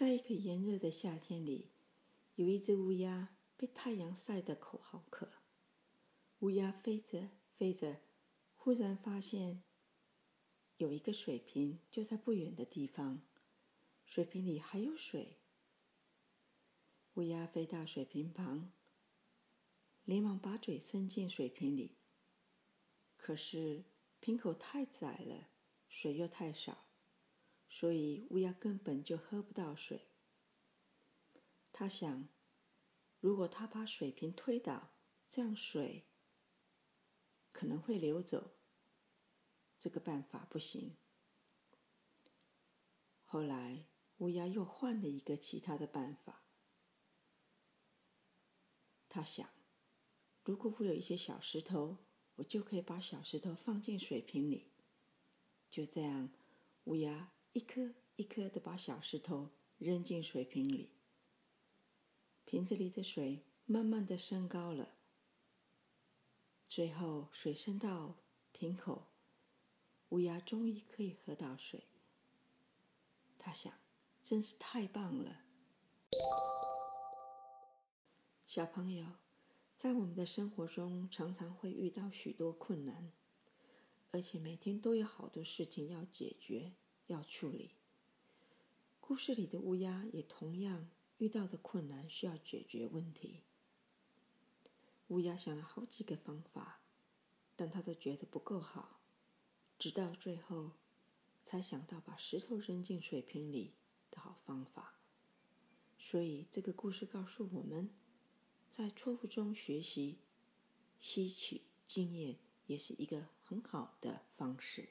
在一个炎热的夏天里，有一只乌鸦被太阳晒得口好渴。乌鸦飞着飞着，忽然发现有一个水瓶就在不远的地方，水瓶里还有水。乌鸦飞到水瓶旁，连忙把嘴伸进水瓶里。可是瓶口太窄了，水又太少，所以乌鸦根本就喝不到水。他想，如果他把水瓶推倒，这样水可能会流走。这个办法不行。后来，乌鸦又换了一个其他的办法。他想，如果我有一些小石头，我就可以把小石头放进水瓶里。就这样，乌鸦一颗一颗的把小石头扔进水瓶里。瓶子里的水慢慢的升高了，最后水升到瓶口，乌鸦终于可以喝到水。他想，真是太棒了。小朋友，在我们的生活中，常常会遇到许多困难，而且每天都有好多事情要解决、要处理。故事里的乌鸦也同样。遇到的困难需要解决问题。乌鸦想了好几个方法，但他都觉得不够好，直到最后才想到把石头扔进水瓶里的好方法。所以这个故事告诉我们，在错误中学习、吸取经验，也是一个很好的方式。